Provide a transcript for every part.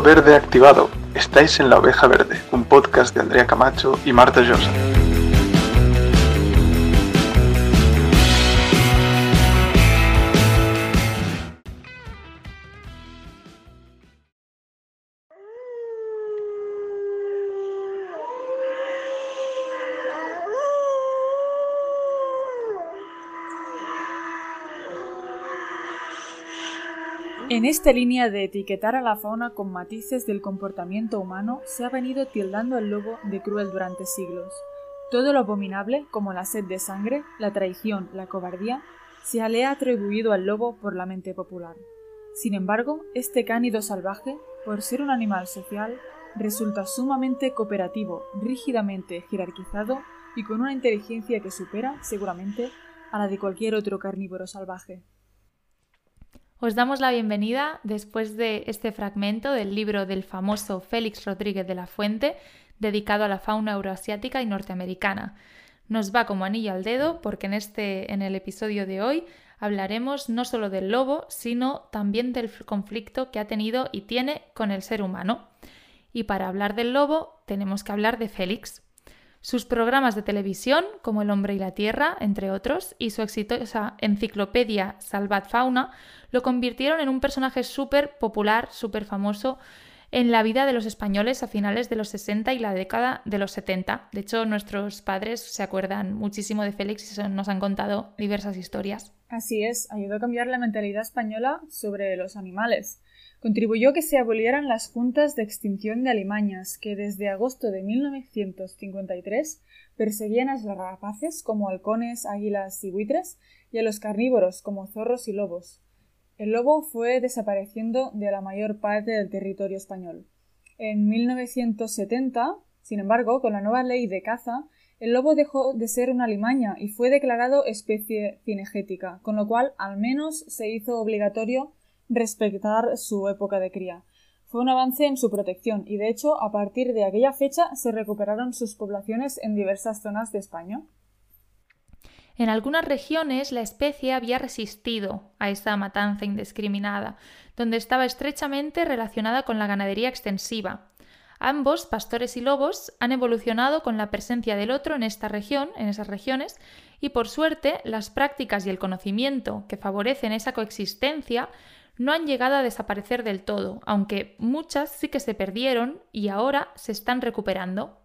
Verde activado. Estáis en La Oveja Verde, un podcast de Andrea Camacho y Marta Josa. En esta línea de etiquetar a la fauna con matices del comportamiento humano se ha venido tildando al lobo de cruel durante siglos. Todo lo abominable, como la sed de sangre, la traición, la cobardía, se le ha atribuido al lobo por la mente popular. Sin embargo, este cánido salvaje, por ser un animal social, resulta sumamente cooperativo, rígidamente jerarquizado y con una inteligencia que supera, seguramente, a la de cualquier otro carnívoro salvaje. Os damos la bienvenida después de este fragmento del libro del famoso Félix Rodríguez de la Fuente, dedicado a la fauna euroasiática y norteamericana. Nos va como anillo al dedo porque en, este, en el episodio de hoy hablaremos no solo del lobo, sino también del conflicto que ha tenido y tiene con el ser humano. Y para hablar del lobo tenemos que hablar de Félix. Sus programas de televisión, como El hombre y la tierra, entre otros, y su exitosa enciclopedia Salvat Fauna, lo convirtieron en un personaje súper popular, súper famoso en la vida de los españoles a finales de los 60 y la década de los 70. De hecho, nuestros padres se acuerdan muchísimo de Félix y nos han contado diversas historias. Así es, ayudó a cambiar la mentalidad española sobre los animales. Contribuyó que se abolieran las juntas de extinción de alimañas que desde agosto de 1953 perseguían a los rapaces como halcones, águilas y buitres y a los carnívoros como zorros y lobos. El lobo fue desapareciendo de la mayor parte del territorio español. En 1970, sin embargo, con la nueva ley de caza, el lobo dejó de ser una alimaña y fue declarado especie cinegética, con lo cual al menos se hizo obligatorio respetar su época de cría. Fue un avance en su protección y, de hecho, a partir de aquella fecha se recuperaron sus poblaciones en diversas zonas de España. En algunas regiones la especie había resistido a esta matanza indiscriminada, donde estaba estrechamente relacionada con la ganadería extensiva. Ambos, pastores y lobos, han evolucionado con la presencia del otro en esta región, en esas regiones, y por suerte las prácticas y el conocimiento que favorecen esa coexistencia no han llegado a desaparecer del todo, aunque muchas sí que se perdieron y ahora se están recuperando.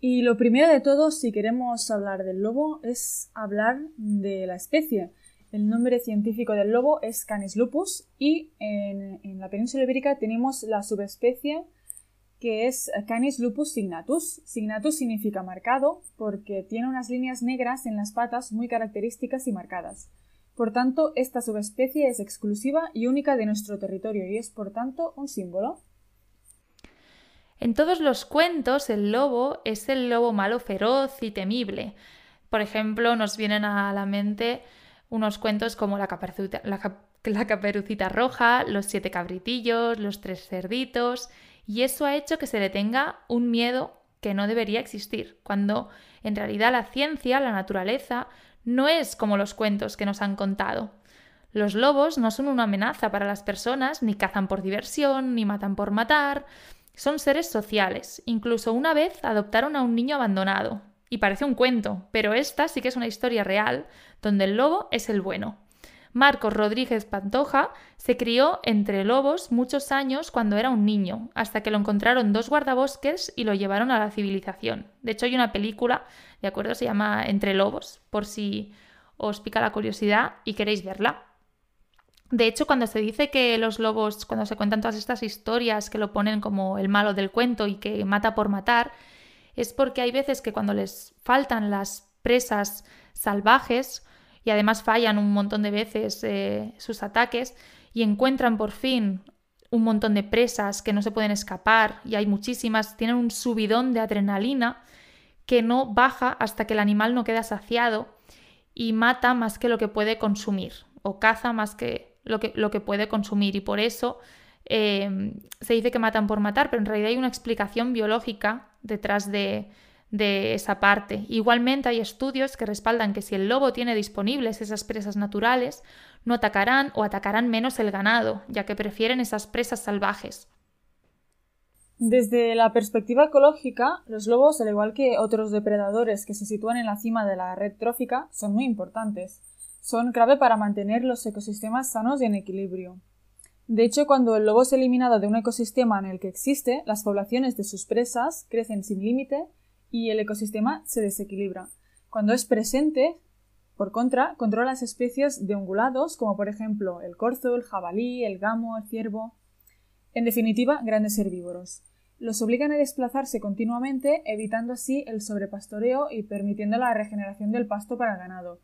Y lo primero de todo, si queremos hablar del lobo, es hablar de la especie. El nombre científico del lobo es Canis lupus y en, la península ibérica tenemos la subespecie que es Canis lupus signatus. Signatus significa marcado porque tiene unas líneas negras en las patas muy características y marcadas. Por tanto, esta subespecie es exclusiva y única de nuestro territorio y es, por tanto, un símbolo. En todos los cuentos, el lobo es el lobo malo feroz y temible. Por ejemplo, nos vienen a la mente unos cuentos como la caperucita, la caperucita roja, los siete cabritillos, los tres cerditos, y eso ha hecho que se le tenga un miedo que no debería existir, cuando en realidad la ciencia, la naturaleza, no es como los cuentos que nos han contado. Los lobos no son una amenaza para las personas, ni cazan por diversión, ni matan por matar. Son seres sociales. Incluso una vez adoptaron a un niño abandonado. Y parece un cuento, pero esta sí que es una historia real, donde el lobo es el bueno. Marcos Rodríguez Pantoja se crió entre lobos muchos años cuando era un niño, hasta que lo encontraron dos guardabosques y lo llevaron a la civilización. De hecho, hay una película, ¿de acuerdo? Se llama Entre Lobos, por si os pica la curiosidad y queréis verla. De hecho, cuando se dice que los lobos, cuando se cuentan todas estas historias que lo ponen como el malo del cuento y que mata por matar, es porque hay veces que cuando les faltan las presas salvajes y además fallan un montón de veces eh, sus ataques y encuentran por fin un montón de presas que no se pueden escapar y hay muchísimas, tienen un subidón de adrenalina que no baja hasta que el animal no queda saciado y mata más que lo que puede consumir o caza más que lo que, lo que puede consumir. Y por eso eh, se dice que matan por matar, pero en realidad hay una explicación biológica detrás de, de esa parte. Igualmente hay estudios que respaldan que si el lobo tiene disponibles esas presas naturales, no atacarán o atacarán menos el ganado, ya que prefieren esas presas salvajes. Desde la perspectiva ecológica, los lobos, al igual que otros depredadores que se sitúan en la cima de la red trófica, son muy importantes. Son clave para mantener los ecosistemas sanos y en equilibrio. De hecho, cuando el lobo es eliminado de un ecosistema en el que existe, las poblaciones de sus presas crecen sin límite y el ecosistema se desequilibra. Cuando es presente, por contra, controla las especies de ungulados, como por ejemplo el corzo, el jabalí, el gamo, el ciervo. En definitiva, grandes herbívoros. Los obligan a desplazarse continuamente, evitando así el sobrepastoreo y permitiendo la regeneración del pasto para el ganado.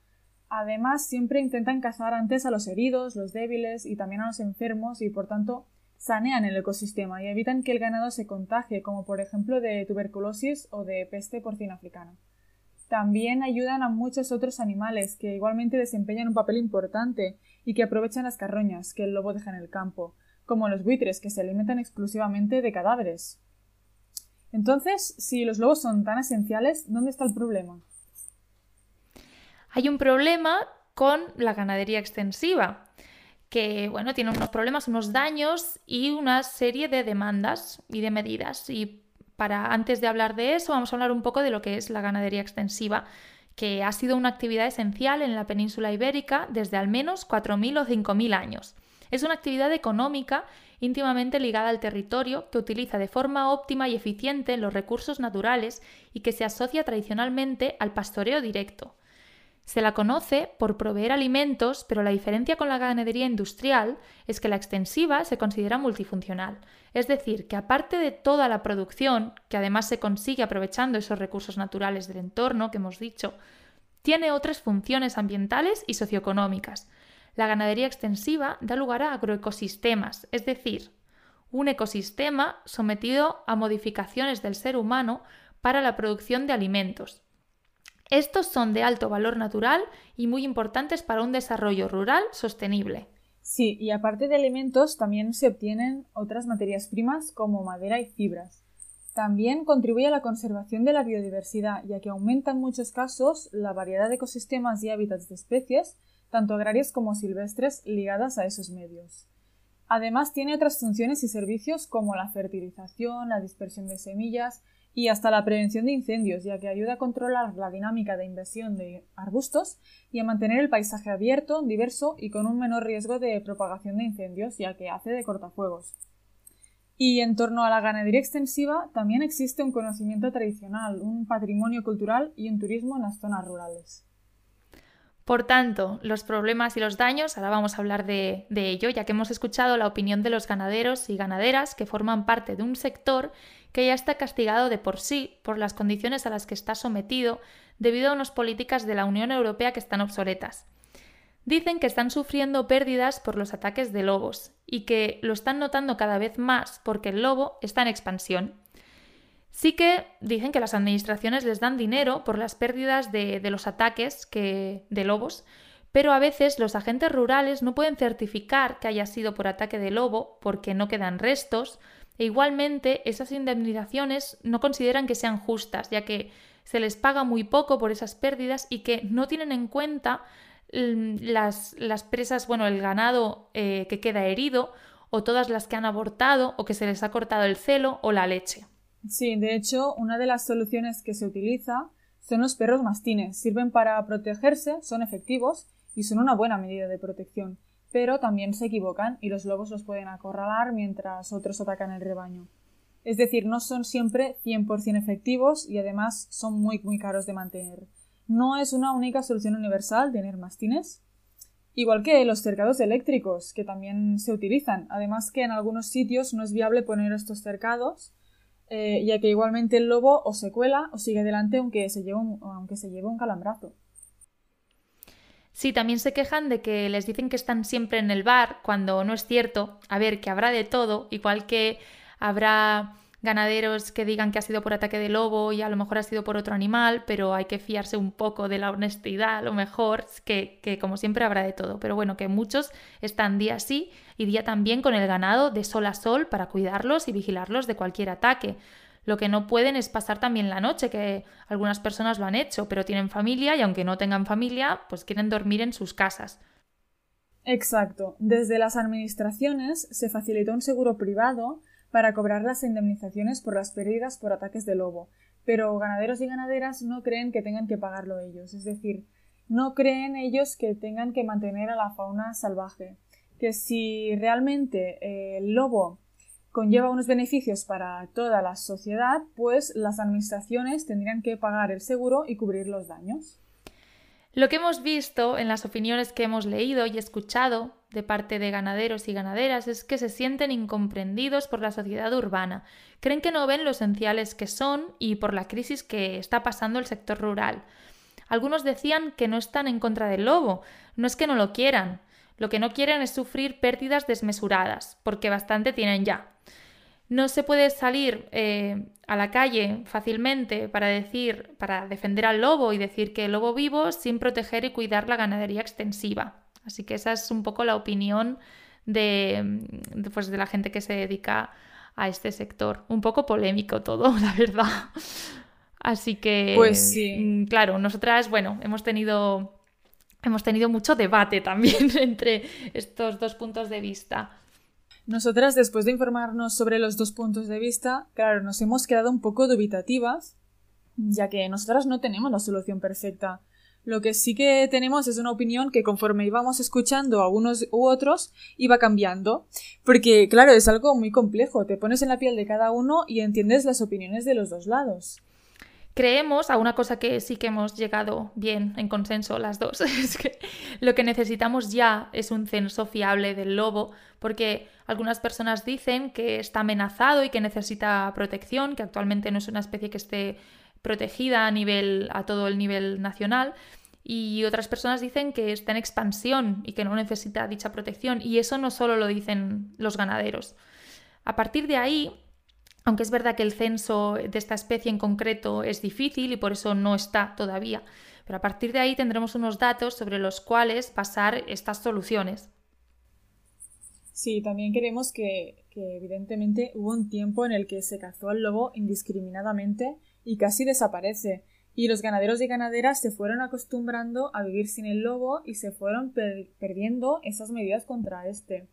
Además, siempre intentan cazar antes a los heridos, los débiles y también a los enfermos y por tanto sanean el ecosistema y evitan que el ganado se contagie, como por ejemplo de tuberculosis o de peste porcina africana. También ayudan a muchos otros animales que igualmente desempeñan un papel importante y que aprovechan las carroñas que el lobo deja en el campo, como los buitres que se alimentan exclusivamente de cadáveres. Entonces, si los lobos son tan esenciales, ¿dónde está el problema? Hay un problema con la ganadería extensiva, que bueno, tiene unos problemas, unos daños y una serie de demandas y de medidas. Y para antes de hablar de eso, vamos a hablar un poco de lo que es la ganadería extensiva, que ha sido una actividad esencial en la península ibérica desde al menos 4.000 o 5.000 años. Es una actividad económica íntimamente ligada al territorio que utiliza de forma óptima y eficiente los recursos naturales y que se asocia tradicionalmente al pastoreo directo. Se la conoce por proveer alimentos, pero la diferencia con la ganadería industrial es que la extensiva se considera multifuncional, es decir, que aparte de toda la producción, que además se consigue aprovechando esos recursos naturales del entorno que hemos dicho, tiene otras funciones ambientales y socioeconómicas. La ganadería extensiva da lugar a agroecosistemas, es decir, un ecosistema sometido a modificaciones del ser humano para la producción de alimentos, estos son de alto valor natural y muy importantes para un desarrollo rural sostenible. Sí, y aparte de alimentos también se obtienen otras materias primas como madera y fibras. También contribuye a la conservación de la biodiversidad, ya que aumenta en muchos casos la variedad de ecosistemas y hábitats de especies, tanto agrarias como silvestres, ligadas a esos medios. Además, tiene otras funciones y servicios como la fertilización, la dispersión de semillas, y hasta la prevención de incendios, ya que ayuda a controlar la dinámica de invasión de arbustos y a mantener el paisaje abierto, diverso y con un menor riesgo de propagación de incendios, ya que hace de cortafuegos. Y en torno a la ganadería extensiva también existe un conocimiento tradicional, un patrimonio cultural y un turismo en las zonas rurales. Por tanto, los problemas y los daños, ahora vamos a hablar de, de, ello, ya que hemos escuchado la opinión de los ganaderos y ganaderas que forman parte de un sector que ya está castigado de por sí por las condiciones a las que está sometido debido a unas políticas de la Unión Europea que están obsoletas. Dicen que están sufriendo pérdidas por los ataques de lobos y que lo están notando cada vez más porque el lobo está en expansión. Sí que dicen que las administraciones les dan dinero por las pérdidas de, los ataques que, de lobos, pero a veces los agentes rurales no pueden certificar que haya sido por ataque de lobo porque no quedan restos e igualmente, esas indemnizaciones no consideran que sean justas, ya que se les paga muy poco por esas pérdidas y que no tienen en cuenta mm, las, las presas, bueno, el ganado eh, que queda herido, o todas las que han abortado, o que se les ha cortado el celo o la leche. Sí, de hecho, una de las soluciones que se utiliza son los perros mastines. Sirven para protegerse, son efectivos y son una buena medida de protección pero también se equivocan y los lobos los pueden acorralar mientras otros atacan el rebaño. Es decir, no son siempre 100% efectivos y además son muy muy caros de mantener. No es una única solución universal tener mastines. Igual que los cercados eléctricos, que también se utilizan. Además que en algunos sitios no es viable poner estos cercados, eh, ya que igualmente el lobo o se cuela o sigue adelante aunque se lleve aunque se lleve un calambrazo. Sí, también se quejan de que les dicen que están siempre en el bar, cuando no es cierto. A ver, que habrá de todo, igual que habrá ganaderos que digan que ha sido por ataque de lobo y a lo mejor ha sido por otro animal, pero hay que fiarse un poco de la honestidad, a lo mejor, que, que como siempre habrá de todo. Pero bueno, que muchos están día sí y día también con el ganado de sol a sol para cuidarlos y vigilarlos de cualquier ataque. Lo que no pueden es pasar también la noche, que algunas personas lo han hecho, pero tienen familia y aunque no tengan familia, pues quieren dormir en sus casas. Exacto. Desde las administraciones se facilitó un seguro privado para cobrar las indemnizaciones por las pérdidas por ataques de lobo, pero ganaderos y ganaderas no creen que tengan que pagarlo ellos, es decir, no creen ellos que tengan que mantener a la fauna salvaje, que si realmente eh, el lobo conlleva unos beneficios para toda la sociedad, pues las administraciones tendrían que pagar el seguro y cubrir los daños. Lo que hemos visto en las opiniones que hemos leído y escuchado de parte de ganaderos y ganaderas es que se sienten incomprendidos por la sociedad urbana, creen que no ven lo esenciales que son y por la crisis que está pasando el sector rural. Algunos decían que no están en contra del lobo, no es que no lo quieran, lo que no quieren es sufrir pérdidas desmesuradas, porque bastante tienen ya. No se puede salir eh, a la calle fácilmente para decir, para defender al lobo y decir que el lobo vivo sin proteger y cuidar la ganadería extensiva. Así que esa es un poco la opinión de, pues, de la gente que se dedica a este sector. Un poco polémico todo, la verdad. Así que, pues sí. Mm, claro, nosotras, bueno, hemos tenido, hemos tenido mucho debate también entre estos dos puntos de vista. Nosotras, después de informarnos sobre los dos puntos de vista, claro, nos hemos quedado un poco dubitativas, ya que nosotras no tenemos la solución perfecta. Lo que sí que tenemos es una opinión que conforme íbamos escuchando a unos u otros iba cambiando. Porque, claro, es algo muy complejo. Te pones en la piel de cada uno y entiendes las opiniones de los dos lados. Creemos, a una cosa que sí que hemos llegado bien en consenso las dos, es que lo que necesitamos ya es un censo fiable del lobo, porque algunas personas dicen que está amenazado y que necesita protección, que actualmente no es una especie que esté protegida a nivel a todo el nivel nacional y otras personas dicen que está en expansión y que no necesita dicha protección y eso no solo lo dicen los ganaderos. A partir de ahí, aunque es verdad que el censo de esta especie en concreto es difícil y por eso no está todavía, pero a partir de ahí tendremos unos datos sobre los cuales pasar estas soluciones. Sí, también queremos que, que evidentemente hubo un tiempo en el que se cazó al lobo indiscriminadamente y casi desaparece, y los ganaderos y ganaderas se fueron acostumbrando a vivir sin el lobo y se fueron perdiendo esas medidas contra este.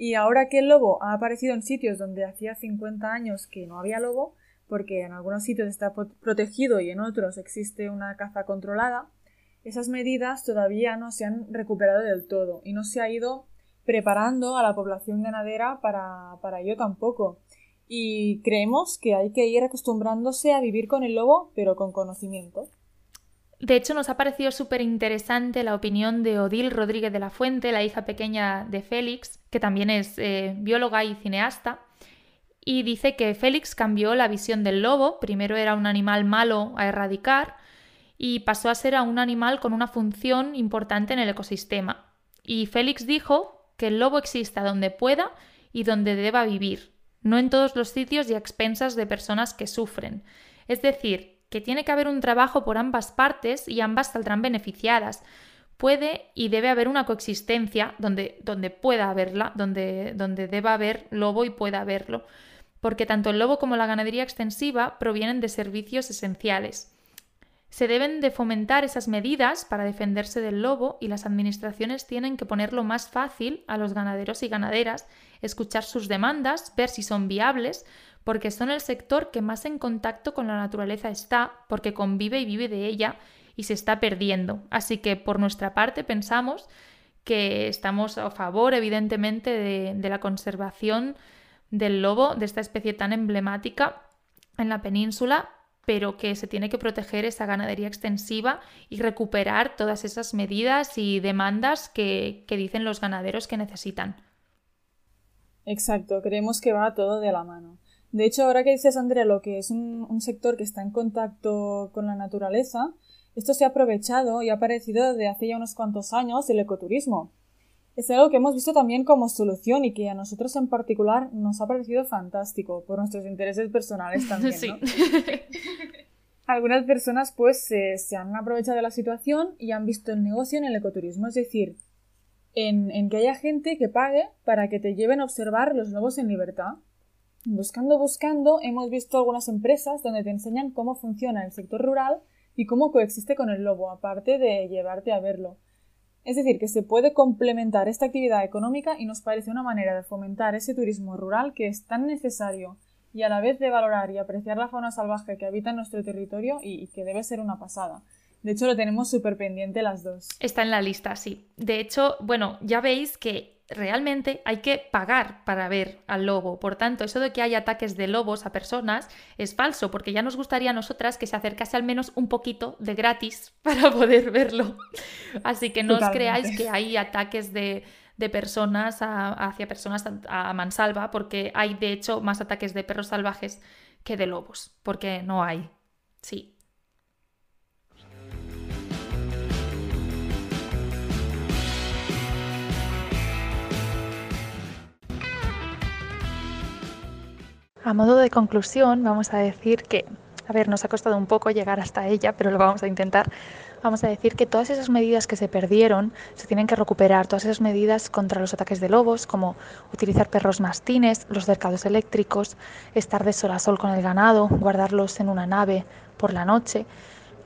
Y ahora que el lobo ha aparecido en sitios donde hacía 50 años que no había lobo, porque en algunos sitios está protegido y en otros existe una caza controlada, esas medidas todavía no se han recuperado del todo y no se ha ido preparando a la población ganadera para, para ello tampoco. Y creemos que hay que ir acostumbrándose a vivir con el lobo, pero con conocimiento. De hecho, nos ha parecido súper interesante la opinión de Odil Rodríguez de la Fuente, la hija pequeña de Félix, que también es eh, bióloga y cineasta, y dice que Félix cambió la visión del lobo, primero era un animal malo a erradicar, y pasó a ser a un animal con una función importante en el ecosistema. Y Félix dijo que el lobo exista donde pueda y donde deba vivir, no en todos los sitios y a expensas de personas que sufren. Es decir, que tiene que haber un trabajo por ambas partes y ambas saldrán beneficiadas. Puede y debe haber una coexistencia donde, donde pueda haberla, donde, donde deba haber lobo y pueda haberlo, porque tanto el lobo como la ganadería extensiva provienen de servicios esenciales. Se deben de fomentar esas medidas para defenderse del lobo y las administraciones tienen que ponerlo más fácil a los ganaderos y ganaderas, escuchar sus demandas, ver si son viables, porque son el sector que más en contacto con la naturaleza está, porque convive y vive de ella y se está perdiendo. Así que por nuestra parte pensamos que estamos a favor, evidentemente, de, la conservación del lobo, de esta especie tan emblemática en la península, pero que se tiene que proteger esa ganadería extensiva y recuperar todas esas medidas y demandas que, dicen los ganaderos que necesitan. Exacto, creemos que va todo de la mano. De hecho, ahora que dices, Andrea, lo que es un, sector que está en contacto con la naturaleza, esto se ha aprovechado y ha aparecido desde hace ya unos cuantos años el ecoturismo. Es algo que hemos visto también como solución y que a nosotros en particular nos ha parecido fantástico por nuestros intereses personales también. Sí. Algunas personas pues se han aprovechado de la situación y han visto el negocio en el ecoturismo, es decir, en, en que haya gente que pague para que te lleven a observar los lobos en libertad Buscando, buscando, hemos visto algunas empresas donde te enseñan cómo funciona el sector rural y cómo coexiste con el lobo, aparte de llevarte a verlo. Es decir, que se puede complementar esta actividad económica y nos parece una manera de fomentar ese turismo rural que es tan necesario y a la vez de valorar y apreciar la fauna salvaje que habita en nuestro territorio y, que debe ser una pasada. De hecho, lo tenemos súper pendiente las dos. Está en la lista, sí. De hecho, bueno, ya veis que realmente hay que pagar para ver al lobo. Por tanto, eso de que hay ataques de lobos a personas es falso, porque ya nos gustaría a nosotras que se acercase al menos un poquito de gratis para poder verlo. Así que no os creáis que hay ataques de, personas hacia personas a mansalva, porque hay de hecho más ataques de perros salvajes que de lobos, porque no hay. Sí, A modo de conclusión, vamos a decir que, a ver, nos ha costado un poco llegar hasta ella, pero lo vamos a intentar. Vamos a decir que todas esas medidas que se perdieron se tienen que recuperar, todas esas medidas contra los ataques de lobos, como utilizar perros mastines, los cercados eléctricos, estar de sol a sol con el ganado, guardarlos en una nave por la noche,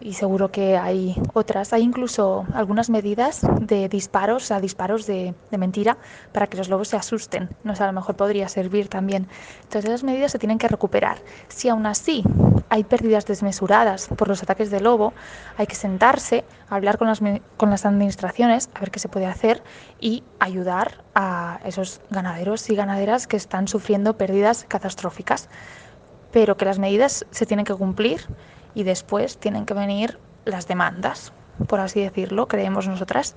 y seguro que hay otras. Hay incluso algunas medidas de disparos, o sea, disparos de, mentira para que los lobos se asusten. No sé, a lo mejor podría servir también. Entonces esas medidas se tienen que recuperar. Si aún así hay pérdidas desmesuradas por los ataques de lobo, hay que sentarse, hablar con las, con las administraciones, a ver qué se puede hacer y ayudar a esos ganaderos y ganaderas que están sufriendo pérdidas catastróficas. Pero que las medidas se tienen que cumplir y después tienen que venir las demandas, por así decirlo, creemos nosotras.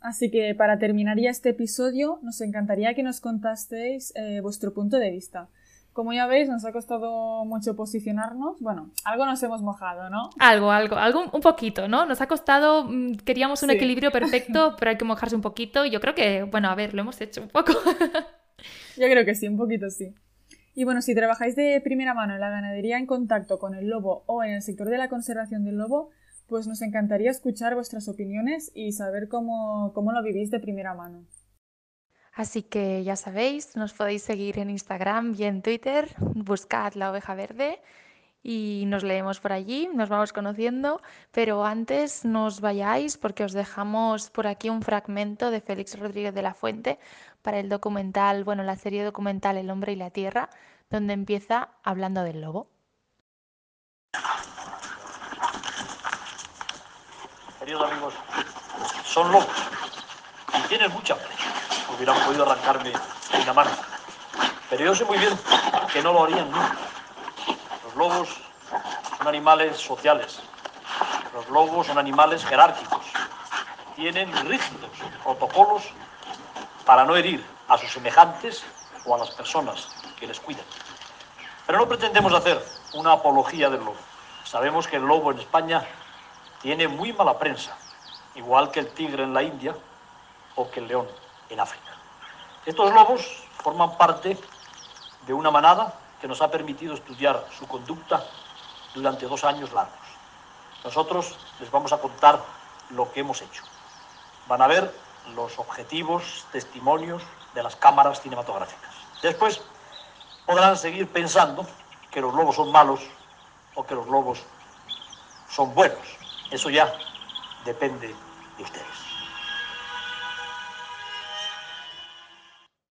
Así que para terminar ya este episodio, nos encantaría que nos contasteis eh, vuestro punto de vista. Como ya veis, nos ha costado mucho posicionarnos. Bueno, algo nos hemos mojado, ¿no? Algo, algo, algo un poquito, ¿no? Nos ha costado, mm, queríamos un equilibrio perfecto, pero hay que mojarse un poquito. Yo creo que, bueno, a ver, lo hemos hecho un poco. Yo creo que sí, un poquito sí. Y bueno, si trabajáis de primera mano en la ganadería en contacto con el lobo o en el sector de la conservación del lobo, pues nos encantaría escuchar vuestras opiniones y saber cómo, cómo lo vivís de primera mano. Así que ya sabéis, nos podéis seguir en Instagram y en Twitter, buscad la oveja verde y nos leemos por allí, nos vamos conociendo, pero antes nos vayáis porque os dejamos por aquí un fragmento de Félix Rodríguez de la Fuente para el documental, bueno, la serie documental El hombre y la tierra, donde empieza hablando del lobo. Queridos amigos, son lobos y tienen mucha hambre. Hubieran podido arrancarme una mano. Pero yo sé muy bien que no lo harían nunca. Los lobos son animales sociales. Los lobos son animales jerárquicos. Tienen rígidos protocolos para no herir a sus semejantes o a las personas que les cuidan. Pero no pretendemos hacer una apología del lobo. Sabemos que el lobo en España tiene muy mala prensa, igual que el tigre en la India o que el león en África. Estos lobos forman parte de una manada que nos ha permitido estudiar su conducta durante dos años largos. Nosotros les vamos a contar lo que hemos hecho. Van a ver los objetivos, testimonios de las cámaras cinematográficas. Después podrán seguir pensando que los lobos son malos o que los lobos son buenos. Eso ya depende de ustedes.